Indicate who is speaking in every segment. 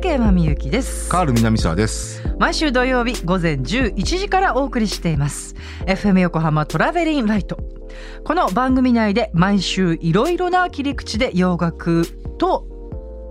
Speaker 1: 竹山みゆきです。
Speaker 2: カール南沢です。
Speaker 1: 毎週土曜日午前11時からお送りしています。FM 横浜トラベリンライト。この番組内で毎週いろいろな切り口で洋楽と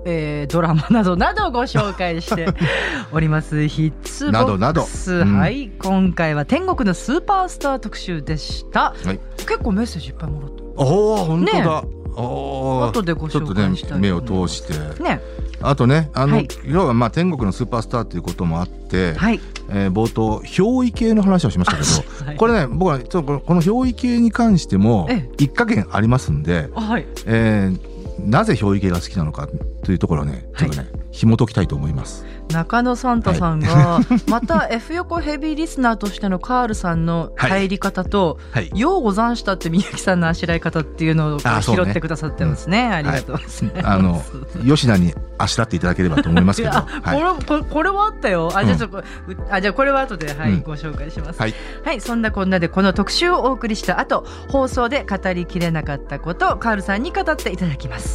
Speaker 1: えー、ドラマなどなどをご紹介して おります。ヒッツボックス。
Speaker 2: などなど。うん。
Speaker 1: はい。今回は天国のスーパースター特集でした、
Speaker 2: はい。
Speaker 1: 結構メッセージいっぱいもらっ
Speaker 2: おお本当
Speaker 1: ね
Speaker 2: だ、おー。
Speaker 1: 後でご紹
Speaker 2: ちょっとね
Speaker 1: 介したい
Speaker 2: 目を通して。
Speaker 1: たね
Speaker 2: あとねあの、
Speaker 1: はい。
Speaker 2: 要はまあ天国のスーパースターということもあって、
Speaker 1: はい。
Speaker 2: えー冒頭憑依系の話をしましたけど
Speaker 1: はい。
Speaker 2: これね僕はちょっとこの憑依系に関しても
Speaker 1: え
Speaker 2: 一加減ありますんで、
Speaker 1: はい。
Speaker 2: えーなぜ憑依系が好きなのかというところをねちょっとね、紐解きたいと思います。
Speaker 1: 中野サンタさんが、また F 横ヘビーリスナーとしてのカールさんの入り方と、
Speaker 2: はい
Speaker 1: ようござんしたってみゆきさんのあしらい方っていうのを拾ってくださってますね。ありがとうございます。
Speaker 2: あの 吉田にあしらっていただければと思いますけど、
Speaker 1: これこれこれはあったよ。あじゃあ
Speaker 2: うん
Speaker 1: ちょっと、うあじゃあこれは後ではい、
Speaker 2: うん
Speaker 1: ご紹介します。
Speaker 2: はい
Speaker 1: はい、そんなこんなでこの特集をお送りした後、放送で語りきれなかったことをカールさんに語っていただきます。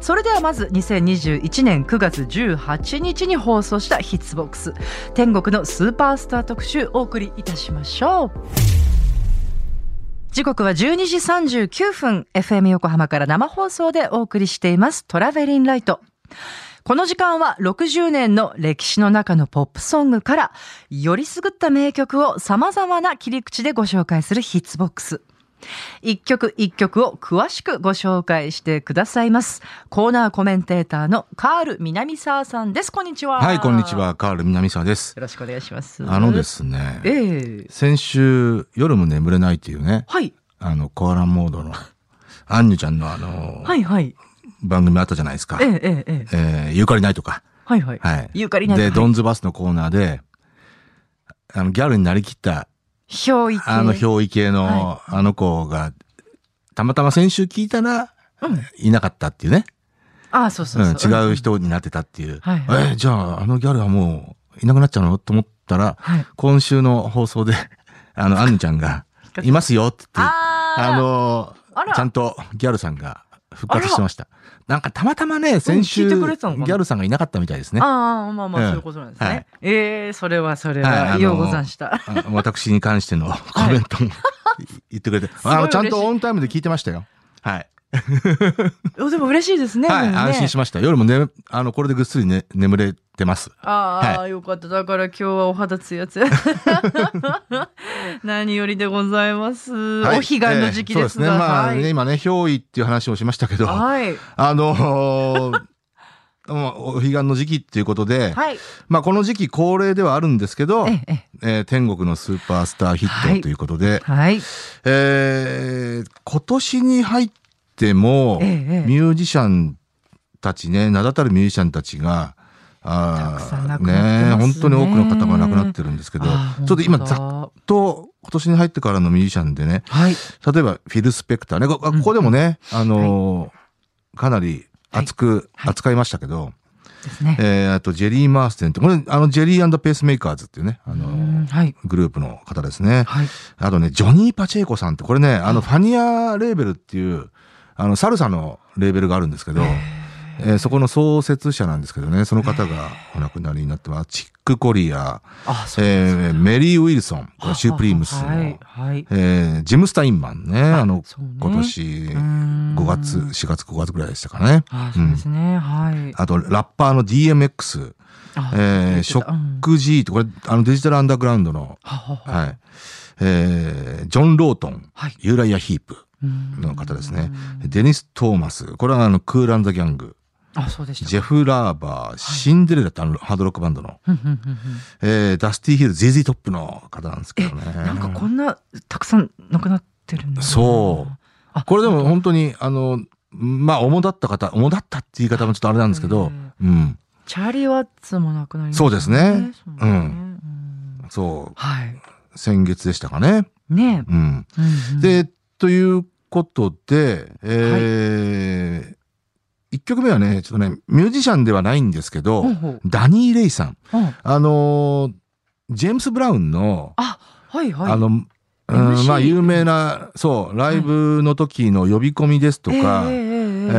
Speaker 1: それではまず2021年9月18日に放送したヒッツボックス天国のスーパースター特集お送りいたしましょう。時刻は12時39分 FM 横浜から生放送でお送りしていますトラベリンライト。この時間は60年の歴史の中のポップソングからよりすぐった名曲を様々な切り口でご紹介するヒッツボックス。一曲一曲を詳しくご紹介してくださいます。コーナーコメンテーターのカール南沢さんです。こんにちは。
Speaker 2: はいこんにち。はカール南沢です。
Speaker 1: よろしくお願いします。
Speaker 2: あので。すね、
Speaker 1: ええ
Speaker 2: 先週夜も眠れないっていうね
Speaker 1: はい。
Speaker 2: あのコアラモードの アンニュちゃんのあの、
Speaker 1: はいはい。
Speaker 2: 番組あったじゃないですか。
Speaker 1: ええええええ。
Speaker 2: えーゆかりないとか。
Speaker 1: はいはい。
Speaker 2: はい。
Speaker 1: ゆかりない
Speaker 2: で、
Speaker 1: はい
Speaker 2: ドンズバスのコーナーで、あの、ギャルになりきった、
Speaker 1: 憑依系。
Speaker 2: あの、憑依系の、
Speaker 1: は
Speaker 2: あの子が、たまたま先週聞いたら、
Speaker 1: うん
Speaker 2: いなかったっていうね。
Speaker 1: ああ、そうそうそう。
Speaker 2: うん、違う人になってたっていう。
Speaker 1: はいはい
Speaker 2: えーじゃあ、あのギャルはもう、いなくなっちゃうの？と思ったら、
Speaker 1: はい。
Speaker 2: 今週の放送で、あの、アンヌちゃんが、いますよって言って、
Speaker 1: あ
Speaker 2: の
Speaker 1: あら
Speaker 2: ちゃんとギャルさんが復活してました。なんかたまたまね、先週、ギャルさんがいなかったみたいですね。
Speaker 1: ああ、まあまあ、
Speaker 2: うん
Speaker 1: そういうことなんですね。
Speaker 2: はい
Speaker 1: ええそれはそれ
Speaker 2: は
Speaker 1: ようござんした。
Speaker 2: あ私に関してのコメントも言ってくれて、あのちゃんとオンタイムで聞いてましたよ。はい。
Speaker 1: でも嬉しいですね。
Speaker 2: はい、
Speaker 1: ね
Speaker 2: 安心しました。夜もね、あの、これでぐっすりね、眠れてます。
Speaker 1: ああ、
Speaker 2: は
Speaker 1: よかった。だから今日はお肌ツヤツヤ。何よりでございます。
Speaker 2: はい
Speaker 1: お彼岸の時期ですが。
Speaker 2: えーね。まあね、
Speaker 1: はい。
Speaker 2: 今ね、憑依っていう話をしましたけど、
Speaker 1: はい。
Speaker 2: あのーまあお彼岸の時期っていうことで、
Speaker 1: はい。
Speaker 2: まあこの時期恒例ではあるんですけど、
Speaker 1: ええ、え
Speaker 2: えー天国のスーパースターヒ
Speaker 1: はい
Speaker 2: ットということで、
Speaker 1: え。はい。
Speaker 2: えー今年に入っても、
Speaker 1: ええええ
Speaker 2: ミュージシャンたちね、名だたるミュージシャンたちが、あ
Speaker 1: ね
Speaker 2: 本当に多くの方が亡くなってるんですけど、ちょっと今ざっと今年に入ってからのミュージシャンでね、
Speaker 1: はい。
Speaker 2: 例えばフィル・スペクターね、こここでもね、あのーかなり熱く
Speaker 1: はい
Speaker 2: 扱いましたけど、
Speaker 1: ですね。
Speaker 2: えーあとジェリー・マーステンって、これあのジェリーペースメーカーズっていうね、あ
Speaker 1: う
Speaker 2: の
Speaker 1: んはい。
Speaker 2: グループの方ですね。
Speaker 1: はい。
Speaker 2: あとね、ジョニー・パチェーコさんって、これね、あの、ファニアレーベルっていう、あの、サルサのレーベルがあるんですけど、えーそこの創設者なんですけどね、その方がお亡くなりになってます。チック・コリア、えーメリー・ウィルソン、これシュープリームスの、
Speaker 1: はい。はい。
Speaker 2: えージム・スタインマンね、あの、
Speaker 1: ね
Speaker 2: 今年
Speaker 1: 5
Speaker 2: 5月、4月、5月ぐらいでしたかね。
Speaker 1: あ、そうですね。はい。
Speaker 2: あと、ラッパーの DMX、
Speaker 1: あ
Speaker 2: えーショック G って、これ、あの、デジタルアンダーグラウンドの、
Speaker 1: ははは。
Speaker 2: はい。えージョン・ロートン、
Speaker 1: はい
Speaker 2: ユーライア・ヒープ
Speaker 1: うん
Speaker 2: の方ですね。デニス・トーマス、これはあの、クール・アンザ・ギャング。
Speaker 1: あ、そうでし。
Speaker 2: ジェフ・ラーバー、シンデレラってハードロックバンドの、えーダスティ・ヒル、ゼーゼートップの方なんですけどね。
Speaker 1: なんかこんなたくさん亡くなってるんだ。な
Speaker 2: そう。
Speaker 1: あ
Speaker 2: これでも本当に、あの、まあ、主だった方、主だったって言い方もちょっとあれなんですけど、うん。
Speaker 1: チャーリー・ワッツも亡くなりました
Speaker 2: そうですね。
Speaker 1: そうん。
Speaker 2: そう、
Speaker 1: はい。
Speaker 2: 先月でしたかね。
Speaker 1: ね。
Speaker 2: うん、で、ということで、えー一曲目はね、ちょっとね、ミュージシャンではないんですけど、
Speaker 1: ほうほう。
Speaker 2: ダニー・レイさん。
Speaker 1: うん。
Speaker 2: あのージェームス・ブラウンの、
Speaker 1: あ、はいはい。
Speaker 2: あの、うんまあ、有名な、そう、ライブの時の呼び込みですとか、
Speaker 1: ええええええ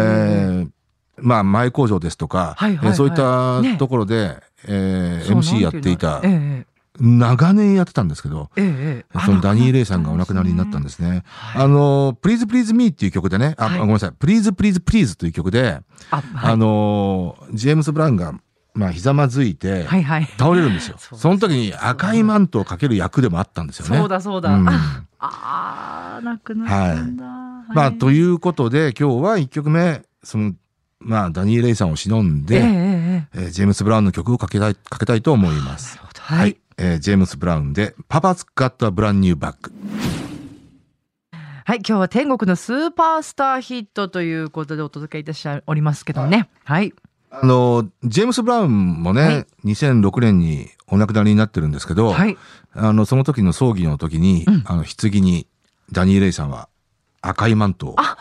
Speaker 2: えーまあ、前工場ですとか、
Speaker 1: はいはいはい。
Speaker 2: えーそういった
Speaker 1: ね。
Speaker 2: ところで、えー MC やっていた
Speaker 1: え
Speaker 2: 長年やってたんですけど、
Speaker 1: ええ
Speaker 2: そのダニー・レイさんがお亡くなりになったんですね。
Speaker 1: はい
Speaker 2: あの、Please Please Me っていう曲でね、あ、
Speaker 1: はい
Speaker 2: ごめんなさい、Please Please Please という曲で、
Speaker 1: あ、はい
Speaker 2: あの、ジェームス・ブラウンが、まあ、ひざまずいて、
Speaker 1: はいはい。
Speaker 2: 倒れるんですよ。
Speaker 1: そうです
Speaker 2: その時に赤いマントをかける役でもあったんですよね。
Speaker 1: そうだそうだ。
Speaker 2: うん
Speaker 1: あ あー、亡くなったんだ。
Speaker 2: まあ、と
Speaker 1: いう。
Speaker 2: ことで、今日は1曲目、その、まあ、ダニー・レイさんを忍んで、
Speaker 1: えええ
Speaker 2: ジェームス・ブラウンの曲をかけたい、かけたいと思います。
Speaker 1: はい。
Speaker 2: えージェームス・ブラウンで、パパ 's got a brand new bag。
Speaker 1: はい、今日は天国のスーパースターヒットということでお届けいたしておりますけどね。はい。
Speaker 2: あの、ジェームス・ブラウンもね、
Speaker 1: はい
Speaker 2: 2006年にお亡くなりになってるんですけど、
Speaker 1: はい。
Speaker 2: あの、その時の葬儀の時に、
Speaker 1: うん
Speaker 2: あの、棺にダニー・レイさんは赤いマントを
Speaker 1: あ、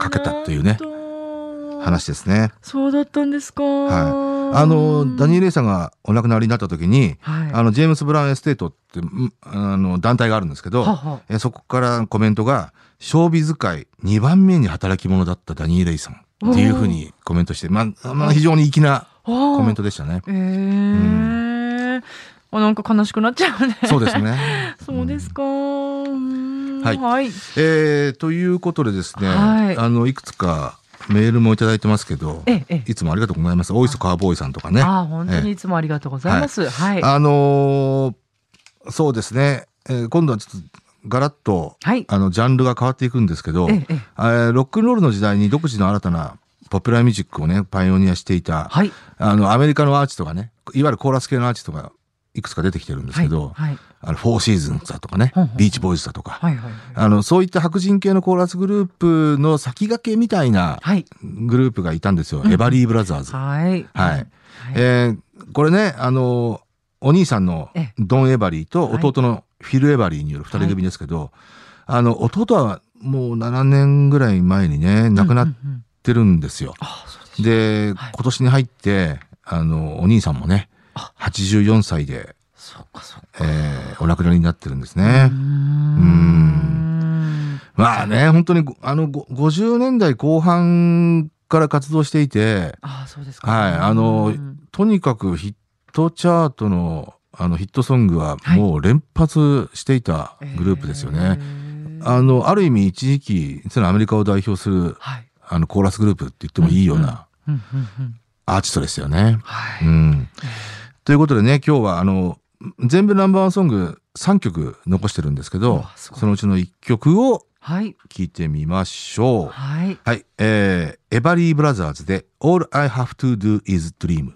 Speaker 2: かけたというね
Speaker 1: 話。
Speaker 2: 話ですね。
Speaker 1: そうだったんですか。
Speaker 2: はい。あの、ダニー・レイさんがお亡くなりになった時に、
Speaker 1: はい。
Speaker 2: あの、ジェームス・ブラウンエステートって、んあの、団体があるんですけど、
Speaker 1: はは
Speaker 2: えそこからコメントが、ショービズ界2番目に働き者だったダニー・レイさんっていうふうにコメントして、まあ、まあ、非常に粋なコメントでしたね。
Speaker 1: ええあなんか悲しくなっちゃうね。
Speaker 2: そうですね。
Speaker 1: そうですか。うん
Speaker 2: はい
Speaker 1: はい。
Speaker 2: えーということでですね、
Speaker 1: はい
Speaker 2: あの、いくつかメールもいただいてますけど、
Speaker 1: ええ、ええ。
Speaker 2: いつもありがとうございます。大磯カーボーイさんとかね。
Speaker 1: ああ、本当にいつもありがとうございます。はい。
Speaker 2: あのーそうですね、えー今度はちょっとガラッと、
Speaker 1: はい。
Speaker 2: あの、ジャンルが変わっていくんですけど、
Speaker 1: ええ、
Speaker 2: ロックンロールの時代に独自の新たなポピュラーミュージックをね、パイオニアしていた、
Speaker 1: はい。
Speaker 2: あの、アメリカのアーティストがね、いわゆるコーラス系のアーティストがいくつか出てきてるんですけど、
Speaker 1: はい。
Speaker 2: あの、フォーシーズンズだとかねビーチボーイズだとか、
Speaker 1: はい。はい。
Speaker 2: あの、そういった白人系のコーラスグループの先駆けみたいな
Speaker 1: はい。
Speaker 2: グループがいたんですよ。
Speaker 1: うん
Speaker 2: エバリーブラザーズ。
Speaker 1: はい。
Speaker 2: はい。えーこれね、あの、お兄さんの
Speaker 1: ええ
Speaker 2: ドン・エバリーと
Speaker 1: はい
Speaker 2: 弟のフィル・エバリーによる二人組ですけど、あの、弟はもう7年ぐらい前にね、亡くなってるんですよ。
Speaker 1: で
Speaker 2: 今年に入って、あの、お兄さんもね
Speaker 1: あ、
Speaker 2: 84歳で。えーお亡くなりになってるんですね。
Speaker 1: うーん。
Speaker 2: まあね、本当にご、あの、ご50年代後半から活動していて、
Speaker 1: ああ、そうですか。
Speaker 2: はいあの
Speaker 1: うん
Speaker 2: とにかくヒットチャートの、あの、ヒットソングは
Speaker 1: はい
Speaker 2: もう連発していたグループですよね。
Speaker 1: えー
Speaker 2: あの、ある意味一時期、そのアメリカを代表する、
Speaker 1: はい。
Speaker 2: あの、コーラスグループって言ってもいいような。アーティストですよね。
Speaker 1: はい。
Speaker 2: うん。ということでね、今日はあの、全部ナンバーワンソング3曲残してるんですけ
Speaker 1: う
Speaker 2: どそのうちの1曲を
Speaker 1: はい。
Speaker 2: 聴いてみましょう。
Speaker 1: はい。
Speaker 2: はい、えー、エバリー・ブラザーズで All I Have to Do Is Dream。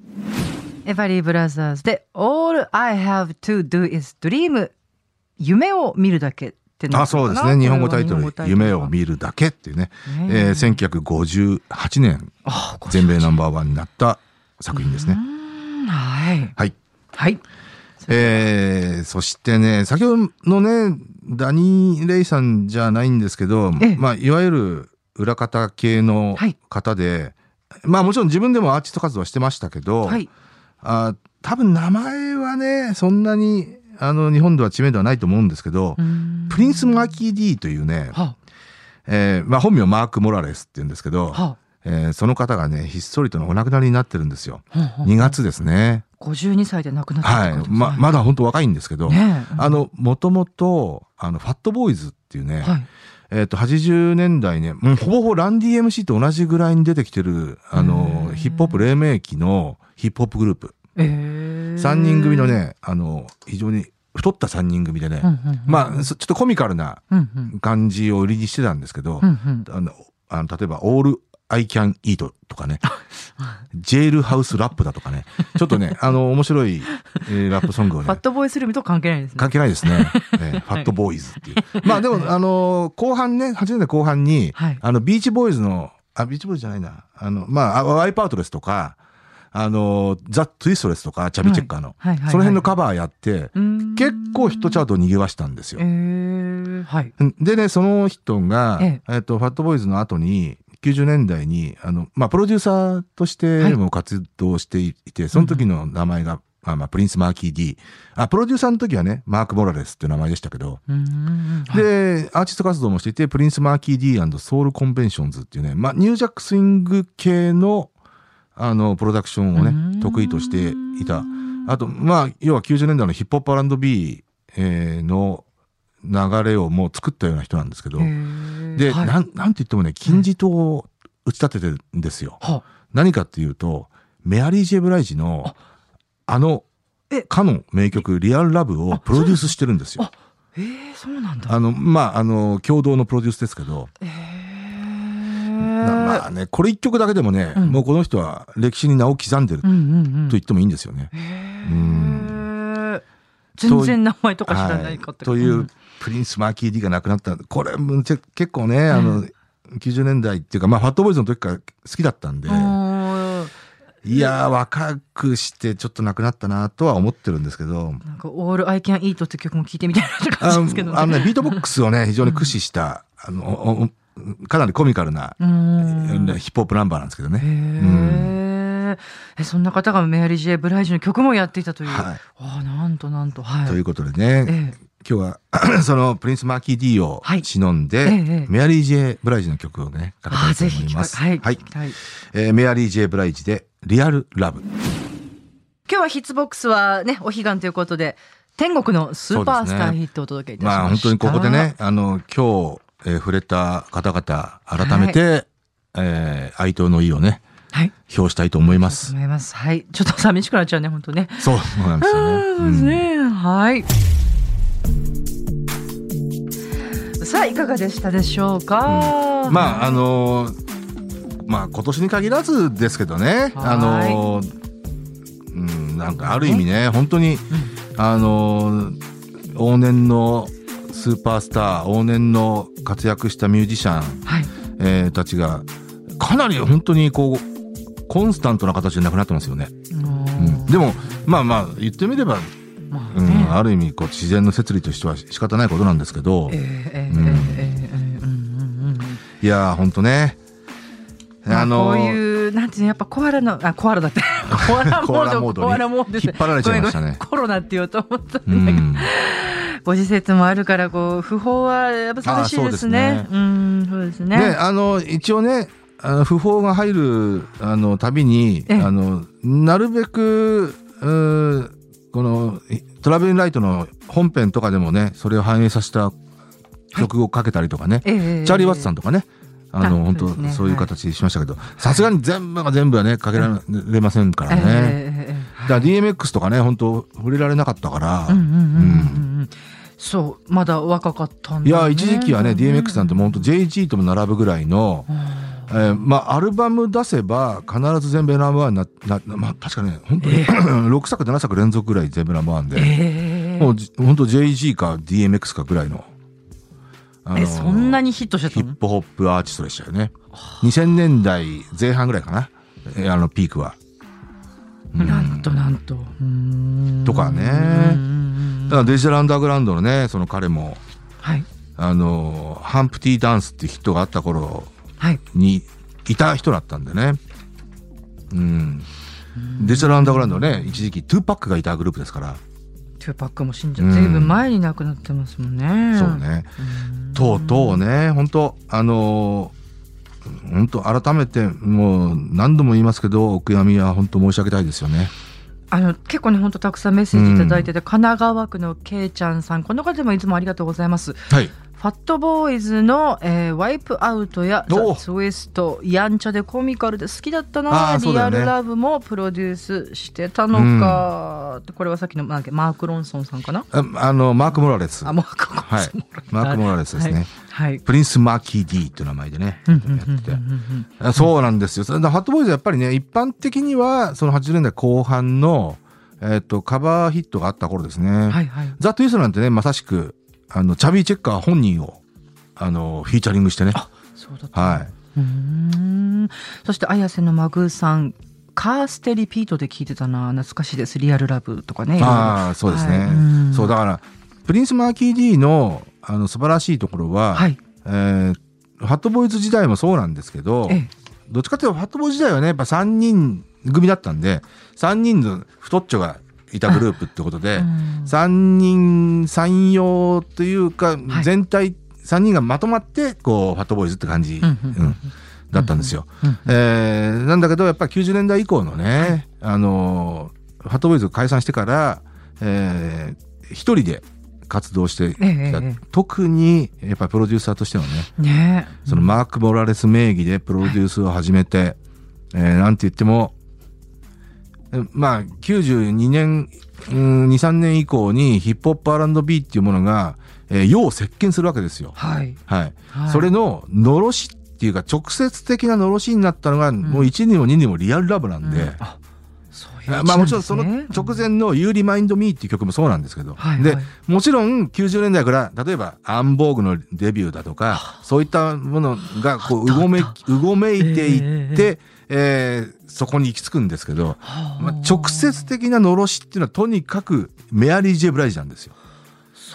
Speaker 1: エバリーブラザーズで All I have to do is dream 夢を見るだけってな
Speaker 2: あ、そうですね。日本語タイトル、夢を
Speaker 1: る。
Speaker 2: 見るだけっていうね、
Speaker 1: ね
Speaker 2: えー、1958年全米ナンバーワンになった作品ですね。
Speaker 1: はい。
Speaker 2: はい。
Speaker 1: はい。
Speaker 2: えー、そしてね、先ほどのね、ダニー・レイさんじゃないんですけど、
Speaker 1: ええ
Speaker 2: まあ、いわゆる裏方系の
Speaker 1: はい
Speaker 2: 方で、まあもちろん自分でもアーティスト活動はしてましたけど、
Speaker 1: はい。
Speaker 2: あ多分名前はね、そんなにあの日本では知名度はないと思うんですけど、プリンス・マーキー・ディというね、
Speaker 1: は
Speaker 2: えーまあ、本名マーク・モラレスって言うんですけど、
Speaker 1: は
Speaker 2: えーその方がね、ひっそりとお亡くなりになってるんですよ。
Speaker 1: はは
Speaker 2: 2月ですね。
Speaker 1: 52歳で亡くなった
Speaker 2: はい。ま、まだ本当若いんですけど、
Speaker 1: ねえ
Speaker 2: あの、もともと、あの、ファットボーイズっていうね、
Speaker 1: はい。
Speaker 2: えっ、と、80年代ね、もうほぼほぼランディ MC と同じぐらいに出てきてる、あ
Speaker 1: へ
Speaker 2: の
Speaker 1: ー、
Speaker 2: ヒップホップ黎明期のヒップホップグループ。
Speaker 1: えー
Speaker 2: 3人組の。ね、あの、非常に太った3人組でね、
Speaker 1: うんうんうん
Speaker 2: まあ、そちょっとコミカルな
Speaker 1: うんうん
Speaker 2: 感じを売りにしてたんですけど、
Speaker 1: うんうん
Speaker 2: あの、あの例えば、オール I can eat とかね、ジェールハウスラップだとかね、ちょっとね、あの、面白い、えーラップソングをね
Speaker 1: ファッ、トボーイスルームと関係ないですね。
Speaker 2: 関係ないですね。えーファットボーイズっていう。まあでも、あのー後半ね、80年代後半に、
Speaker 1: はい
Speaker 2: あの、ビーチボーイズの、あ、ビーチボーイズじゃないな。あの、まああ、ワイプアウトレスとか、あのー The Twist ですとか、チャビチェッカーの、
Speaker 1: はいはいはいはい
Speaker 2: その辺のカバーやって、結構ヒットチャートを賑わしたんですよ
Speaker 1: え。ーはい。
Speaker 2: でね、その人が、
Speaker 1: え
Speaker 2: えっと、ファットボーイズの後に、90年代に、あの、まあ、プロデューサーとしても活動していて、その時の名前が、あまあ、プリンス・マーキー・ D。あ、プロデューサーの時はね、マーク・モラレスっていう名前でしたけど、
Speaker 1: うんはい
Speaker 2: で、アーティスト活動もしていて、プリンス・マーキー・ D& ソウル・コンベンションズっていうね、まあ、ニュージャック・スイング系の、あの、プロダクションを
Speaker 1: う
Speaker 2: ね、
Speaker 1: ん
Speaker 2: 得意としていた。あと、まあ、要は90年代のヒップホップ R&B えーの流れをもう作ったような人なんですけど、で、
Speaker 1: はい。
Speaker 2: なん、なんて言ってもね、金字塔を打ち立ててるんですよ。
Speaker 1: は
Speaker 2: 何かっていうと、メアリー・ジェ・ブライジの、あ。の
Speaker 1: え、
Speaker 2: かの名曲、リアル・ラブをプロデュースしてるんですよ。
Speaker 1: あ。えー、そうなんだ。
Speaker 2: あの、まあ、あの、共同のプロデュースですけど、
Speaker 1: え
Speaker 2: なまあね、これ一曲だけでもね、
Speaker 1: うん。
Speaker 2: もうこの人は歴史に名を刻んでると
Speaker 1: うんうんうん。
Speaker 2: 言ってもいいんですよね。
Speaker 1: へー。全然名前とか知らないかったけど
Speaker 2: はい。という、プリンス・マーキー・ディが亡くなった。これ、結構ね、あの、90年代っていうか、まあ、ファットボーイズの時から好きだったんで、
Speaker 1: うん
Speaker 2: いやー、若くしてちょっと亡くなったなとは思ってるんですけど、
Speaker 1: なんか、 All You Can Eat って曲も聴いてみたいな感
Speaker 2: あ
Speaker 1: じですけどね。
Speaker 2: あのね、ビートボックスをね、非常に駆使した、あの、かなりコミカルな、ヒップホップナンバーなんですけどね。
Speaker 1: へーえそんな方がメアリー・ジェイ・ブライジの曲もやっていたという。
Speaker 2: はい
Speaker 1: ああ、なんとなんと。はい。
Speaker 2: ということでね、
Speaker 1: ええ
Speaker 2: 今日は そのプリンス・マーキー・ D を
Speaker 1: はい
Speaker 2: 忍んで、
Speaker 1: ええ
Speaker 2: メアリー・ジェイ・ブライジの曲をね、かけた
Speaker 1: ああ、
Speaker 2: いと思います。
Speaker 1: はい。
Speaker 2: はいえーメアリー・ジェイ・ブライジで、リアル・ラブ。
Speaker 1: 今日はヒッツボックスはね、お彼岸ということで、天国のスーパースターヒットをお届けいたしました。
Speaker 2: まあ本当にここでね、あの、今日、えー触れた方々、改めて、えー哀悼の意をね、
Speaker 1: はい。
Speaker 2: 表したいと思います。
Speaker 1: 思います。はい。ちょっと寂しくなっちゃうね、本当ね。
Speaker 2: そうなんですよね。
Speaker 1: そうですね。はい。さあ、いかがでしたでしょうか？
Speaker 2: うん。まああのーまあ今年に限らずですけどね、あのーうん、なんかある意味ね、本当に、あのー往年のスーパースター、往年の活躍したミュージシャン、
Speaker 1: はい。
Speaker 2: えーたちが、かなり本当にこう、コンスタントな形でなくなってますよね。うん、でも、まあまあ、言ってみれば、う
Speaker 1: まあね
Speaker 2: ん、ある意味こう自然の摂理としては仕方ないことなんですけど、いやー、本当ね。
Speaker 1: まあ、こう
Speaker 2: ー
Speaker 1: いう、なんていうの、やっぱコアラの、あ、コアラだって。コアラモード、コアラモード
Speaker 2: 引っ張られちゃいましたね。
Speaker 1: コロナって言おうと思った
Speaker 2: うん
Speaker 1: だけど、
Speaker 2: ん、
Speaker 1: ご時世もあるから、こう、不法はやっぱ寂しいですね。
Speaker 2: うですね
Speaker 1: うん、そうですね。
Speaker 2: で、あの、一応ね、あの不法が入るあのたびに、
Speaker 1: ええ。
Speaker 2: あのなるべくうーこのトラベリンライトの本編とかでもねそれを反映させた曲をかけたりとかね、
Speaker 1: ええ
Speaker 2: チャーリー・ワッツさんとかね。あの
Speaker 1: あ
Speaker 2: 本当
Speaker 1: ね。
Speaker 2: そういう形しましたけど。さすがに全部が全部はねかけられませんからね、
Speaker 1: ええええええ。
Speaker 2: だから DMX とかね本当触れられなかったから、
Speaker 1: うんうんうんうんうん。そう、まだ若かったんだ、ね。
Speaker 2: いや一時期はね DMX なんてもう本当 JG とも並ぶぐらいの、えーまあアルバム出せば必ず全部ナンバーワンにななまあ確かね本当に、6作7作連続ぐらい全部ナンバーワンで、
Speaker 1: ええ
Speaker 2: もうじ本当 JG か DMX かぐらいの、
Speaker 1: え、そんなにヒットしてたの？
Speaker 2: ヒップホップアーティストでしたよね2000年代前半ぐらいかなえーあのピークは。うん
Speaker 1: なんとなんと。
Speaker 2: とかねだからデジタルアンダーグラウンドのねその彼も
Speaker 1: はい。
Speaker 2: あのハンプティ・ダンスっていうヒットがあった頃
Speaker 1: はい。
Speaker 2: にいた人だったんでね。うん。デジタルアンダーグラウンドね、一時期トゥーパックがいたグループですから。
Speaker 1: トゥーパックも死んじゃ
Speaker 2: う
Speaker 1: うんずいぶん前に亡くなってますもんね。
Speaker 2: そうね。
Speaker 1: うん。
Speaker 2: とうとうね、本当あのー本当改めてもう何度も言いますけど、お悔やみは本当申し上げたいですよね。
Speaker 1: あの結構ね本当たくさんメッセージいただいてて、神奈川区のけいちゃんさんこの方もいつもありがとうございます。
Speaker 2: はい。
Speaker 1: ファットボーイズの、えーワイプアウトやザ・ツイストやんちゃでコミカルで好きだった
Speaker 2: あ
Speaker 1: な、
Speaker 2: ね
Speaker 1: リアルラブもプロデュースしてたのか、これはさっきのなんマーク・ロンソンさんかな？
Speaker 2: ああの、マーク・モラレス。
Speaker 1: あマーク・ロンソン
Speaker 2: はい。マーク・モラレスですね。
Speaker 1: はい、はい
Speaker 2: プリンス・マーキー・ディっていう名前でね、
Speaker 1: うん
Speaker 2: やってて。あそうなんですよ。それでファットボーイズはやっぱりね、一般的には、その80年代後半の、えっ、と、カバーヒットがあった頃ですね。
Speaker 1: はいはい
Speaker 2: ザ・トゥイストなんてね、まさしく、あの、チャビー・チェッカー本人を、あの、フィーチャリングしてね。
Speaker 1: そうだった。
Speaker 2: は
Speaker 1: うーん。そして綾瀬のマグーさんカーステリピートで聞いてたな懐かしいですリアルラブとかね。
Speaker 2: い。ああ、そうですね。
Speaker 1: はい。うん。
Speaker 2: そう、だから、プリンス・マーキー・ディの、あの、素晴らしいところは、
Speaker 1: はい。
Speaker 2: えーファットボーイズ時代もそうなんですけど、
Speaker 1: ええ。
Speaker 2: どっちかというと、ファットボーイズ時代はね、やっぱ3人組だったんで、3人の太っちょがいたグループってことで、
Speaker 1: うん。
Speaker 2: 三人三様というか、
Speaker 1: はい。
Speaker 2: 全体3人がまとまってこうファットボーイズって感じ、
Speaker 1: うんうん
Speaker 2: うん。だったんですよ。
Speaker 1: うん
Speaker 2: えーなんだけどやっぱり90年代以降のね、あのファットボーイズが解散してから、えー一人で活動してきた、
Speaker 1: えええ。え
Speaker 2: 特にやっぱりプロデューサーとしてのね
Speaker 1: ね。え
Speaker 2: そのマーク・モラレス名義でプロデュースを始めて、えーなんて言っても、えまあ、92年、うん、2、3年以降にヒップホップ R&B っていうものが、えー世を席巻するわけですよ。
Speaker 1: はい、
Speaker 2: はい。
Speaker 1: はい、
Speaker 2: それの、のろしっていうか、直接的なのろしになったのが、もう1にも2にもリアルラブなんで、
Speaker 1: うん。あそういう
Speaker 2: あまあもちろんその直前の You Remind Me っていう曲もそうなんですけど、
Speaker 1: はい
Speaker 2: で
Speaker 1: はい。
Speaker 2: もちろん90年代から例えばアンボーグのデビューだとかそういったものがこううごめうごめいていって、
Speaker 1: え。
Speaker 2: えーそこに行き着くんですけど、
Speaker 1: はあ。
Speaker 2: まあ、直接的なのろしっていうのはとにかくメアリー・ジェ・ブライジなんですよ。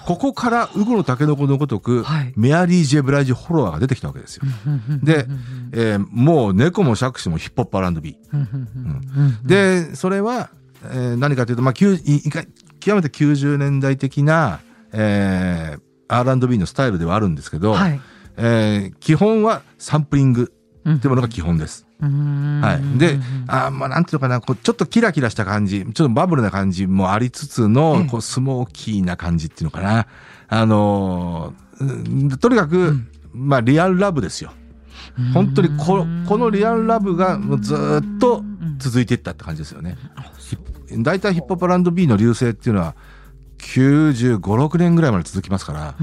Speaker 2: ここからウゴのタケノコのごとく、
Speaker 1: はい。
Speaker 2: メアリー・ジェ・ブライジフォロワーが出てきたわけですよ。で、えーもう猫も杓子もヒップホップ R&B。でそれは、えー何かというと、まあ、きゅういいか極めて90年代的な、えー R&B のスタイルではあるんですけど、
Speaker 1: はい。
Speaker 2: えー基本はサンプリングっていうものが基本です。は、
Speaker 1: はい。
Speaker 2: で、あーまあなんていうのかな。こうちょっとキラキラした感じちょっとバブルな感じもありつつの、
Speaker 1: ええ。
Speaker 2: こうスモーキーな感じっていうのかな。あのーうんとにかく、まあリアルラブですよ。本当にここのリアルラブがずーっと続いていったって感じですよね。大体ヒップホップ R&B の流星っていうのは95、6年ぐらいまで続きますから、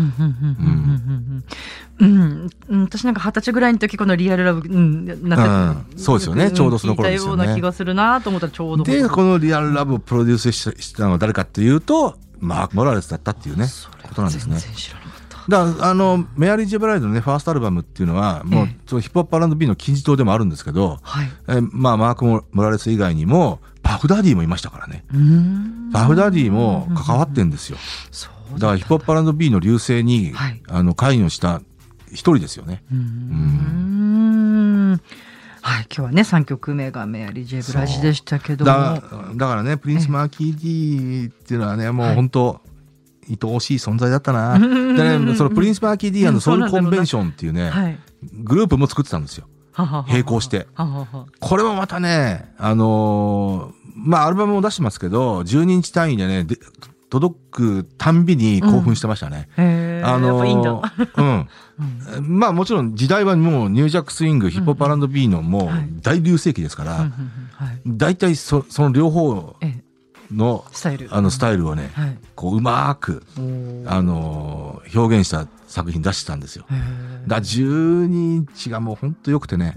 Speaker 1: うん私なんか二十歳ぐらいの時このリアルラブ、うん、なんか、
Speaker 2: うんそうですよね。
Speaker 1: ん
Speaker 2: ちょうどその頃ですよね。
Speaker 1: ような気がするなと思ったらちょうど。
Speaker 2: で、このリアルラブをプロデュースししたのは誰かっていうと、マーク・モラレスだったっていうね、ことなんですね。
Speaker 1: 全然知らなかった
Speaker 2: だあの、メアリー・ジェブライドのね、ファーストアルバムっていうのは、もう、
Speaker 1: ええ
Speaker 2: そのヒップホップ R&B の金字塔でもあるんですけど、
Speaker 1: はい。
Speaker 2: えーまあ、マーク・モラレス以外にも、パフダディもいましたからね。
Speaker 1: うん。
Speaker 2: パフダディも関わってんですよ。
Speaker 1: そう
Speaker 2: だ。から、ヒップホップ R&B の流星に、
Speaker 1: はい。
Speaker 2: あの、関与した一人ですよね。
Speaker 1: うーん。はい、今日はね3曲目がメアリー・ジェイ・ブラジでしたけども。
Speaker 2: だだからね、プリンス・マーキー・ディっていうのはね、もう本当、愛おしい存在だったな。でね、そのプリンス・マーキー・ディのソウル・コンベンションっていうね、
Speaker 1: はい。
Speaker 2: グループも作ってたんですよ。並行して。これもまたね、あのーまあ、アルバムも出してますけど、12インチでね、で届くたんびに興奮してましたね。
Speaker 1: へー。
Speaker 2: あのーうん。まあもちろん時代はもうニュージャックスイング、ヒップホップ R&B のもう
Speaker 1: はい。
Speaker 2: 大隆盛期ですから、大体そその両方
Speaker 1: ええ
Speaker 2: の
Speaker 1: スタイル。
Speaker 2: あのスタイルをね、
Speaker 1: はい。
Speaker 2: こううまー。く、あのー表現した作品出してたんですよ。だから12日がもうほんと良くてね。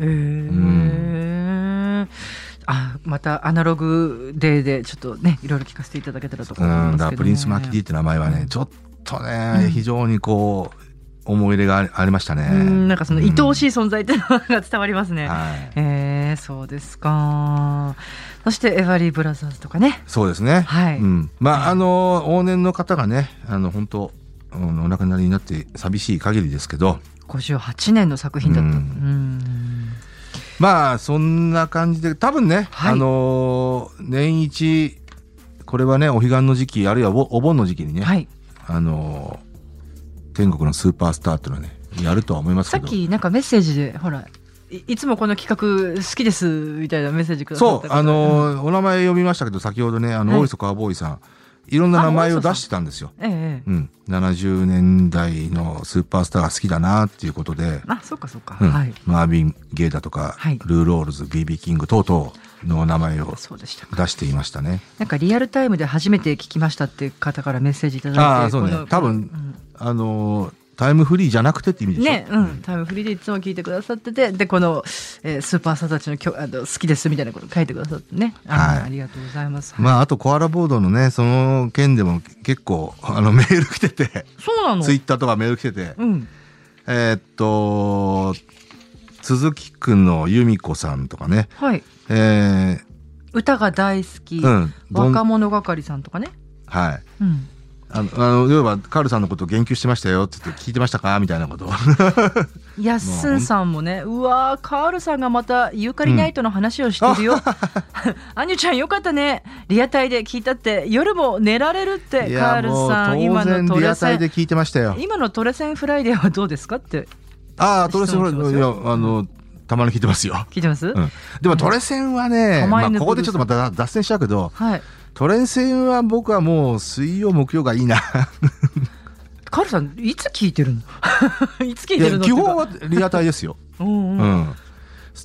Speaker 1: あまたアナログデーでちょっとねいろいろ聞かせていただけたらと思い
Speaker 2: うん、
Speaker 1: ますけど、ね、
Speaker 2: だからプリンス・マキディって名前はね、ちょっとね、非常にこう、思い入れがありましたね。
Speaker 1: うんなんかその愛おしい
Speaker 2: い。
Speaker 1: 存在っていうのが伝わりますね。
Speaker 2: はい。
Speaker 1: えー、そうですか。そしてエヴァリー・ブラザーズとかね。
Speaker 2: そうですね。
Speaker 1: はい
Speaker 2: うん。まあ、あの、往年の方がね、あの、本当うんお亡くなりになって寂しい限りですけど、
Speaker 1: 58年の作品だった。
Speaker 2: う
Speaker 1: うんん。
Speaker 2: まあ、そんな感じで、多分ね、
Speaker 1: はい
Speaker 2: あの、年一、これはね、お彼岸の時期、あるいはおお盆の時期にね、
Speaker 1: はい。
Speaker 2: あの、天国のスーパースターっていうのはね、やるとは思います
Speaker 1: さ
Speaker 2: けど。
Speaker 1: っきなんかメッセージで、ほら、いいつもこの企画好きですみたいなメッセージくださった
Speaker 2: そう、あのーお名前呼びましたけど、先ほどね、あの、
Speaker 1: はい。
Speaker 2: 大磯川ボーイさん、いろんな名前を出してたんですよ。
Speaker 1: ええええ
Speaker 2: うん。70年代のスーパースターが好きだなっていうことで、
Speaker 1: あ、そうかそうか。
Speaker 2: うん
Speaker 1: はい。
Speaker 2: マービン・ゲイだとか、
Speaker 1: はい
Speaker 2: ルー・ロールズ、BB キング等々の名前を。出していましたね。
Speaker 1: なんかリアルタイムで初めて聞きましたっていう方からメッセージいただいて。
Speaker 2: ああ、そうね。多分、
Speaker 1: うん
Speaker 2: あのータイムフリーじゃなくてって意味でしょ？
Speaker 1: ね、うん、タイムフリーでいつも聞いてくださってて、で、この、えースーパースターたちのきょあの好きですみたいなこと書いてくださってね。あ,、
Speaker 2: はい
Speaker 1: ありがとうございます。
Speaker 2: まあ、あと、コアラボードのね、その件でも結構、あの、メール来てて、
Speaker 1: そうなの？
Speaker 2: ツイッターとかメール来てて、
Speaker 1: うん。
Speaker 2: えーっと、鈴木くんの由美子さんとかね、
Speaker 1: はい。
Speaker 2: え
Speaker 1: 歌が大好き、
Speaker 2: ー、うん
Speaker 1: 若者係さんとかね。
Speaker 2: はい。
Speaker 1: うん。
Speaker 2: あの、あの、要は、カールさんのことを言及してましたよって言って聞いてましたか？みたいなこと。を。
Speaker 1: いやすんさんもねうわーカールさんがまたユーカリナイトの話をしてるよ、アニュちゃんよかったね。リアタイで聞いたって夜も寝られるって
Speaker 2: い
Speaker 1: カールさん今のトレセン。
Speaker 2: イで聞いてましたよ。
Speaker 1: 今のトレセンフライデーはどうですかって。
Speaker 2: ああ、トレセン、
Speaker 1: 質問します
Speaker 2: いや、
Speaker 1: よ
Speaker 2: あの、たまに聞いてますよ。
Speaker 1: 聞いてます、
Speaker 2: うん。でもトレセンはね、
Speaker 1: うん
Speaker 2: まあ、ここでちょっとまた脱線しちゃうけど、
Speaker 1: はい
Speaker 2: トレセンは僕はもう水曜、木曜がいいな。
Speaker 1: カールさんいつ聞いてるの？いつ聞いてるの
Speaker 2: 基本はリアタイですよ。
Speaker 1: うん
Speaker 2: う
Speaker 1: うん
Speaker 2: ん。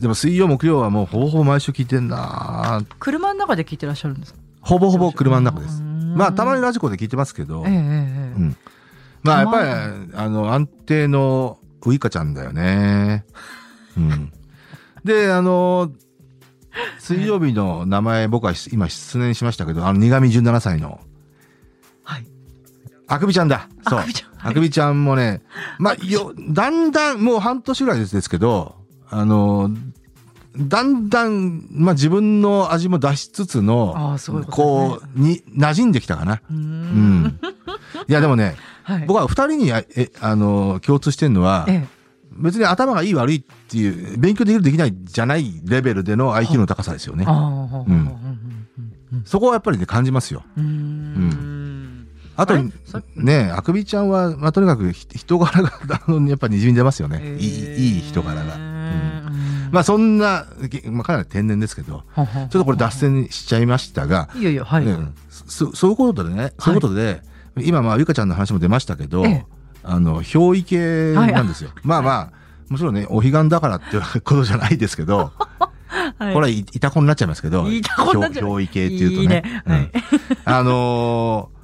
Speaker 2: でも水曜、木曜はもうほぼほぼ毎週聞いてんな。
Speaker 1: 車の中で聞いてらっしゃるんですか？
Speaker 2: ほぼほぼ車の中です。
Speaker 1: うん
Speaker 2: まあ、たまにラジコで聞いてますけど、
Speaker 1: ええええええ
Speaker 2: うんまあ、やっぱり、あの、安定のウイカちゃんだよね。うん。で、あの、水曜日の名前、僕は今失念しましたけど、あの、苦味17歳の、
Speaker 1: はい。
Speaker 2: あくびちゃんだ。そう。
Speaker 1: あくびちゃん。はい。
Speaker 2: あくびちゃんもね、まあ、よ、だんだん、もう半年ぐらいですけど、あの、だんだん、まあ自分の味も出しつつの、
Speaker 1: ああすごいこ
Speaker 2: う、に、馴染んできたかな。
Speaker 1: う
Speaker 2: うん。ん。いや、でもね、
Speaker 1: はい。
Speaker 2: 僕は二人にあえあの共通してるのは、
Speaker 1: ええ
Speaker 2: 別に頭がいい悪いっていう勉強できるできないじゃないレベルでの IQ の高さですよね。そこはやっぱりね感じますよ。
Speaker 1: うん。うん。
Speaker 2: あとねあくびちゃんは、まあ、とにかくひ人柄が あのやっぱにじみ出ますよね。いいいい人柄が。
Speaker 1: うん。
Speaker 2: まあそんな、げまあ、かなり天然ですけど、ちょっとこれ脱線しちゃいましたが、
Speaker 1: いやいやはい、
Speaker 2: ねそそういうことでね、そういうことで、今まあゆかちゃんの話も出ましたけど、
Speaker 1: ええ
Speaker 2: あの憑依系なんですよ。まあまあもちろんねお彼岸だからっていう ことじゃないですけど、
Speaker 1: はい。
Speaker 2: これはいいたこになっちゃいますけど、
Speaker 1: いたこになっちゃう
Speaker 2: 憑憑依系っていうとね、
Speaker 1: いいね。はい。
Speaker 2: うんあのー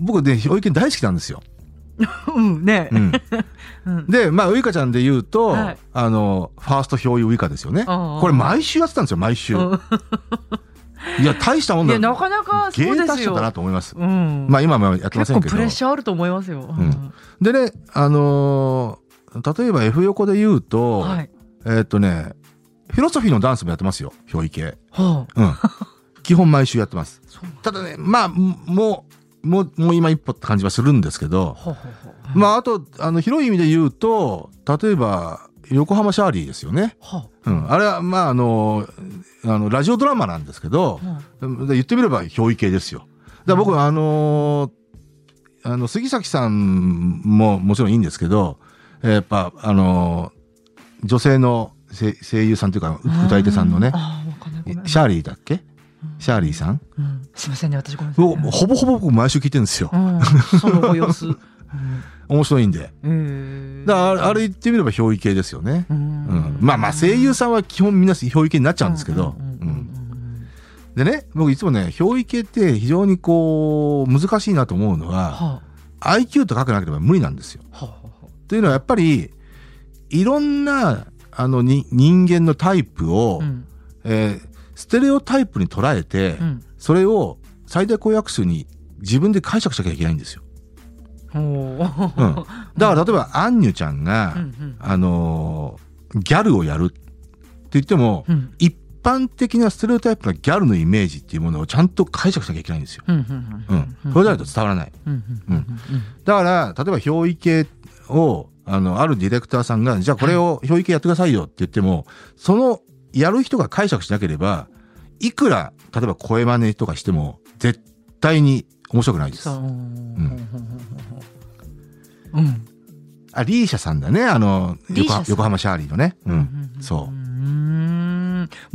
Speaker 2: 僕ね憑依系大好きなんですよ。
Speaker 1: うんね。
Speaker 2: でまあウイカちゃんで言うと、
Speaker 1: はい。
Speaker 2: あのファースト憑依ウイカですよね。これ毎週やってたんですよ毎週。
Speaker 1: うん
Speaker 2: いや大したもんだ。
Speaker 1: いやなかなかそう
Speaker 2: 芸
Speaker 1: ですよ。
Speaker 2: 達者だなと思います。
Speaker 1: うん。
Speaker 2: まあ今もやってませんけど。
Speaker 1: 結構プレッ。シャーあると思いますよ、
Speaker 2: ん。でね、あのー例えば F 横で言うと、
Speaker 1: はい。
Speaker 2: えーっとね、フィロソフィーのダンスもやってますよ、憑依系。
Speaker 1: はあ
Speaker 2: う。ん。基本毎週やってます。ただね、まあ、もう、もう、もう今一歩って感じはするんですけど、
Speaker 1: ほうほうほう。
Speaker 2: まあ、あと、あの、広い意味で言うと、例えば、横浜シャーリーですよね。
Speaker 1: は
Speaker 2: うん。あれは、まあ、あの、あの、ラジオドラマなんですけど
Speaker 1: あ、は
Speaker 2: で言ってみれば憑依系ですよ。だから僕、あのーあの、杉崎さんももちろんいいんですけど、えーやっぱ、あのー女性の声声優さんというか、
Speaker 1: あ
Speaker 2: 歌い手さんのね、シャーリーだっけ？シャーリーさん？
Speaker 1: うん。すいませんね私ごめんなさい。
Speaker 2: もうほぼほぼ僕毎週聞いてるんですよ。
Speaker 1: うん。そのご様子。うん
Speaker 2: 面白いんで。
Speaker 1: えー
Speaker 2: だからあれ、言ってみれば憑依系ですよね。
Speaker 1: う
Speaker 2: うんん。まあまあ声優さんは基本みんな憑依系になっちゃうんですけど、
Speaker 1: うんうん
Speaker 2: うんでね、僕いつもね、憑依系って非常にこう、難しいなと思うのは、
Speaker 1: は
Speaker 2: IQ と書かなければ無理なんですよ。
Speaker 1: あはあは
Speaker 2: というのはやっぱり、いろんな、あの、に人間のタイプを、
Speaker 1: あうん
Speaker 2: えーステレオタイプに捉えて、
Speaker 1: うん
Speaker 2: それを最大公約数に自分で解釈しなきゃいけないんですよ。だから例えば、アンニュちゃんが、
Speaker 1: うんうん。
Speaker 2: あのーギャルをやるって言っても、
Speaker 1: うん。
Speaker 2: 一般的なステレオタイプなギャルのイメージっていうものをちゃんと解釈しなきゃいけないんですよ。
Speaker 1: うんうん
Speaker 2: うん。これじゃないと伝わらない。だから、例えば憑依系を、あの、あるディレクターさんが、じゃあこれを憑依系やってくださいよって言っても、その、やる人が解釈しなければ、いくら、例えば声真似とかしても、絶対に面白くないです。
Speaker 1: そう。うん。
Speaker 2: あ、リーシャさんだね、あの、横浜シャーリーのね。うん。そう。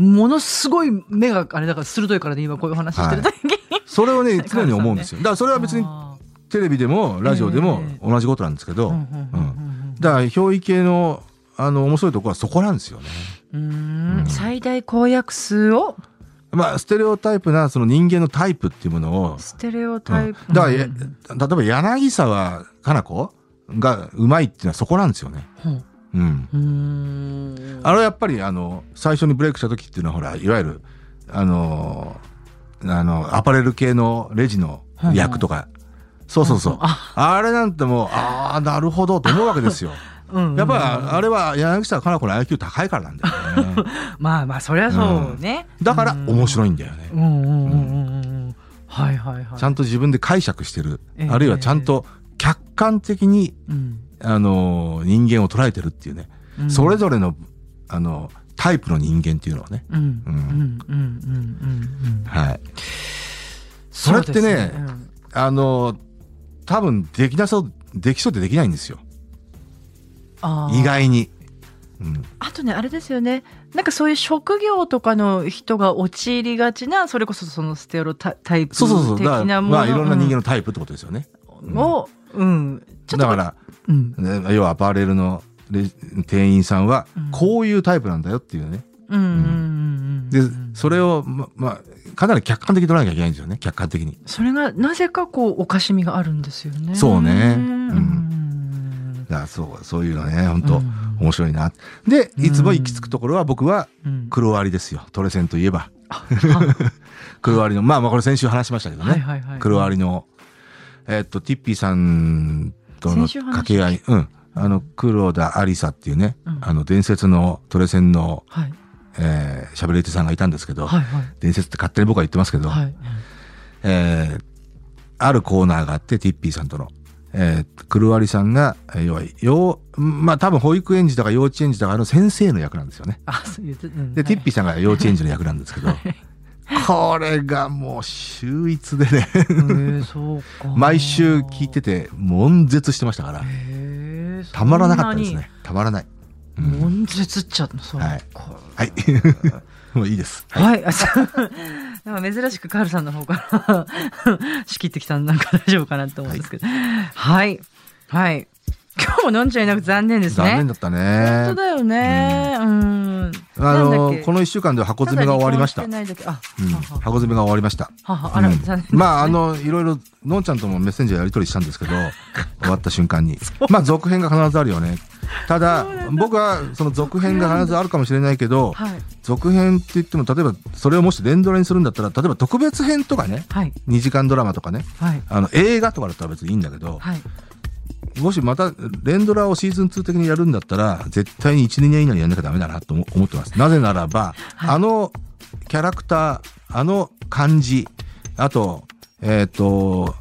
Speaker 1: ものすごい目があれだから鋭いからね今こういう話してる時。に
Speaker 2: それをね、常に思うんですよ。だからそれは別に
Speaker 1: あ
Speaker 2: テレビでもラジオでも
Speaker 1: え
Speaker 2: 同じことなんですけど、
Speaker 1: ーうん
Speaker 2: だから憑依系の、あの、面白いところはそこなんですよね。
Speaker 1: うん。最大公約数を
Speaker 2: まあ、ステレオタイプな、その人間のタイプっていうものを、
Speaker 1: ステレオタイプ
Speaker 2: うんだから、例えば柳沢かな子がうまいっていうのはそこなんですよね。
Speaker 1: うん
Speaker 2: うん。あれはやっぱりあの、最初にブレイクした時っていうのはほら、いわゆる、あの、あの、アパレル系のレジの役とか、そうそうそう。
Speaker 1: あ
Speaker 2: あれなんてもう、ああ、なるほどと思うわけですよ。
Speaker 1: うん
Speaker 2: やっぱりあれは柳沢かな子の IQ 高いからなんだよね。
Speaker 1: まあまあそりゃそうね。
Speaker 2: だから面白いんだよね。
Speaker 1: うん。うんうんうんうんはいはいはい。
Speaker 2: ちゃんと自分で解釈してる、
Speaker 1: ええ。
Speaker 2: あるいはちゃんと客観的に、
Speaker 1: うん、
Speaker 2: あの人間を捉えてるっていうね、
Speaker 1: うん。
Speaker 2: それぞれのあのタイプの人間っていうのはね、
Speaker 1: うん。うん。
Speaker 2: うん
Speaker 1: うんうんうんうん。
Speaker 2: はい、それってね
Speaker 1: そうですうん。
Speaker 2: あの多分できなそうできそうでできないんですよ意外に、うん、
Speaker 1: あとねあれですよね。なんかそういう職業とかの人が陥りがちなそれこそそのステロタタイプ的
Speaker 2: そうそうそう。だから
Speaker 1: なもの
Speaker 2: まあいろんな人間のタイプってことですよね、
Speaker 1: うん。を、うん、ちょっと
Speaker 2: だから、
Speaker 1: うん。
Speaker 2: ね要はアパレルのレ店員さんは
Speaker 1: うん。
Speaker 2: こういうタイプなんだよっていうね、でそれをままあかなり客観的に取らなきゃいけないんですよね。客観的に。
Speaker 1: それがなぜかこうおかしみがあるんですよね。
Speaker 2: そうね。うん
Speaker 1: うん
Speaker 2: だからそうそういうのね本当、
Speaker 1: うん
Speaker 2: 面白いな。でいつも行き着くところは僕は
Speaker 1: うん。
Speaker 2: 黒割りですよ。トレセンといえば。
Speaker 1: あ
Speaker 2: 黒割りのまあまあこれ先週話しましたけどね、
Speaker 1: はいはいはい。
Speaker 2: 黒割りのえっとティッピーさんとの掛け合い。うん。あの黒田ありさっていうね、
Speaker 1: うん。
Speaker 2: あの伝説のトレセンの
Speaker 1: はい。
Speaker 2: えー、しゃべり手さんがいたんですけど、
Speaker 1: はいはい。
Speaker 2: 伝説って勝手に僕は言ってますけど、
Speaker 1: はい。
Speaker 2: えーあるコーナーがあってティッピーさんとの、えー、黒割さんがえー要はようまあ多分保育園児だか幼稚園児だかの先生の役なんですよね。
Speaker 1: あそういううん
Speaker 2: で、ティッピーさんが幼稚園児の役なんですけど、これがもう秀逸でね。
Speaker 1: へーそうか。
Speaker 2: 毎週聞いてて悶絶してましたから。
Speaker 1: へー
Speaker 2: たまらなかったですね。たまらない、うん、
Speaker 1: 悶絶っちゃうの？そう
Speaker 2: はい。
Speaker 1: か
Speaker 2: はい。もういいです。
Speaker 1: はい。あそうなんか珍しくカールさんの方から仕切ってきたんなんか大丈夫かなと思うんですけど。はい。はい。今日も飲んじゃいなくて残念ですね。
Speaker 2: 残念だった
Speaker 1: 本
Speaker 2: ね
Speaker 1: 当だよね。うん。
Speaker 2: あのこの1週間で箱詰めが終わりました。箱詰めが終わりました。
Speaker 1: はは。あら、
Speaker 2: うん。
Speaker 1: 残念ですね。
Speaker 2: まああ、のいろいろのんちゃんともメッセンジャーやり取りしたんですけど 終わった瞬間に。まあ続編が必ずあるよね。ただ僕はその続編が必ずあるかもしれないけど
Speaker 1: はい。
Speaker 2: 続編って言っても例えばそれをもし連ドラにするんだったら例えば特別編とかね。
Speaker 1: はい。
Speaker 2: 2時間ドラマとかね。
Speaker 1: はい。
Speaker 2: あの映画とかだったら別にいいんだけど
Speaker 1: はい。
Speaker 2: もしまた連ドラをシーズン2的にやるんだったら絶対に12年以内にやんなきゃダメだなと思思ってます。なぜならば、
Speaker 1: はい。
Speaker 2: あのキャラクターあの感じあとえっ、と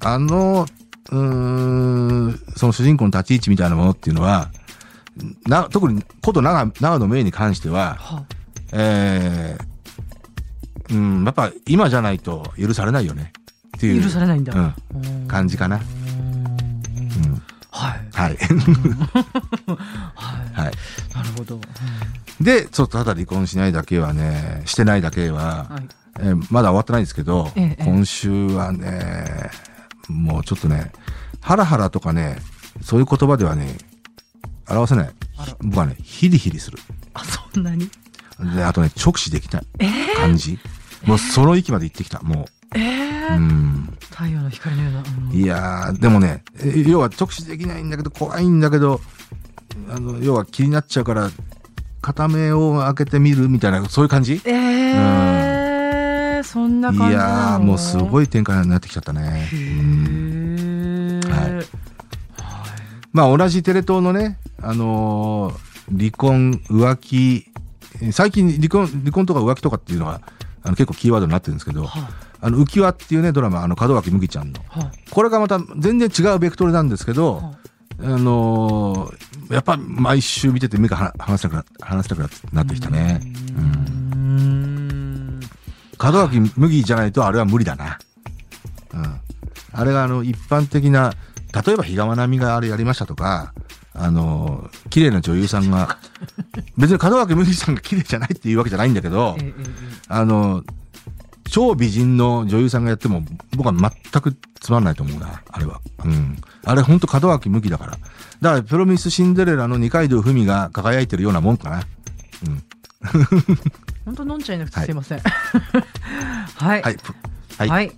Speaker 2: あのうーんその主人公の立ち位置みたいなものっていうのはな特にこと長長野芽郁に関しては
Speaker 1: は
Speaker 2: えーうんやっぱ今じゃないと許されないよねっていう
Speaker 1: 許されないんだ。
Speaker 2: うん
Speaker 1: うん
Speaker 2: 感じかな。
Speaker 1: うん
Speaker 2: うん
Speaker 1: はい。
Speaker 2: はい。
Speaker 1: はい。
Speaker 2: はい。
Speaker 1: なるほど。
Speaker 2: で、ちょっとただ離婚しないだけはね、してないだけは、
Speaker 1: はい。
Speaker 2: えーまだ終わってないんですけど、
Speaker 1: ええ
Speaker 2: 今週はね、もうちょっとね、ハラハラとかね、そういう言葉ではね、表せない。僕はね、ヒリヒリする。
Speaker 1: あ、そんなに？
Speaker 2: で、あとね、直視できない感じ。もうその域まで行ってきた、も
Speaker 1: え
Speaker 2: う。
Speaker 1: え
Speaker 2: うん。
Speaker 1: 太陽の光のような。うん
Speaker 2: いやー、でもね、え要は直視できないんだけど、怖いんだけど、あの、要は気になっちゃうから、片目を開けてみるみたいな、そういう感じ？
Speaker 1: ええそんな感じ
Speaker 2: いやー、もうすご
Speaker 1: い。
Speaker 2: い展開になってきちゃったね。
Speaker 1: へ
Speaker 2: うん
Speaker 1: え。
Speaker 2: はいまあ、同じテレ東のね、あのー離婚、浮気、え最近離婚、離婚とか浮気とかっていうのは、あの結構キーワードになってるんですけど、
Speaker 1: は
Speaker 2: あの、浮輪っていうね、ドラマ、あの、門脇麦ちゃんの。
Speaker 1: あは
Speaker 2: これがまた全然違うベクトルなんですけ
Speaker 1: あ
Speaker 2: ど、
Speaker 1: は
Speaker 2: あのーやっぱ毎週見てて目がは離せなくな離せなくなってきたね。
Speaker 1: うーん
Speaker 2: 門脇麦じゃないとあれは無理だな。うん。あれがあの一般的な、例えば比嘉愛未があれやりましたとか、あのー綺麗な女優さんが、別に門脇麦さんが綺麗じゃないっていうわけじゃないんだけど
Speaker 1: え、えええ
Speaker 2: あのー超美人の女優さんがやっても僕は全くつまんないと思うな、あれは。うん。あれほんと門脇麦だから。だからプロミスシンデレラの二階堂ふみが輝いてるようなもんかな。うん。
Speaker 1: 本当飲んじゃいなくて
Speaker 2: はい
Speaker 1: すいません。はい。
Speaker 2: はい。ぷはい。
Speaker 1: はい。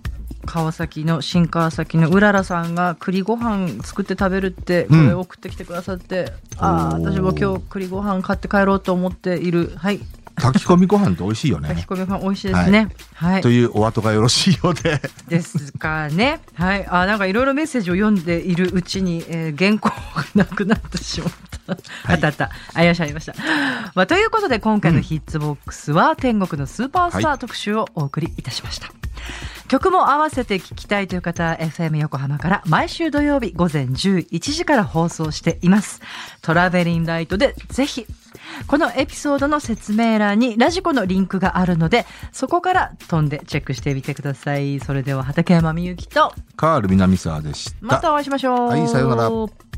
Speaker 1: 川崎の新川崎のうららさんが栗ご飯作って食べるってこ
Speaker 2: うん
Speaker 1: れ送ってきてくださって、ああ
Speaker 2: おー
Speaker 1: 私も今日栗ご飯買って帰ろうと思っているはい
Speaker 2: 炊き込みご飯って美味しいよね。
Speaker 1: 炊き込みご飯美味しいですねはい、
Speaker 2: というお後がよろしいようで。
Speaker 1: ですかねはいあなんかいろいろメッセージを読んでいるうちに、えー原稿がなくなってしまった
Speaker 2: はい
Speaker 1: あったあった。ありました、ありました。まあ、ということで、今回のヒッツボックスは、天国のスーパースター特集をお送りいたしました。曲も合わせて聴きたいという方は FM 横浜から毎週土曜日午前11時から放送しています。トラベリンライトでぜひこのエピソードの説明欄にラジコのリンクがあるのでそこから飛んでチェックしてみてください。それでは畠山みゆきと
Speaker 2: カール南沢でした。
Speaker 1: またお会いしましょう。
Speaker 2: はいさようなら。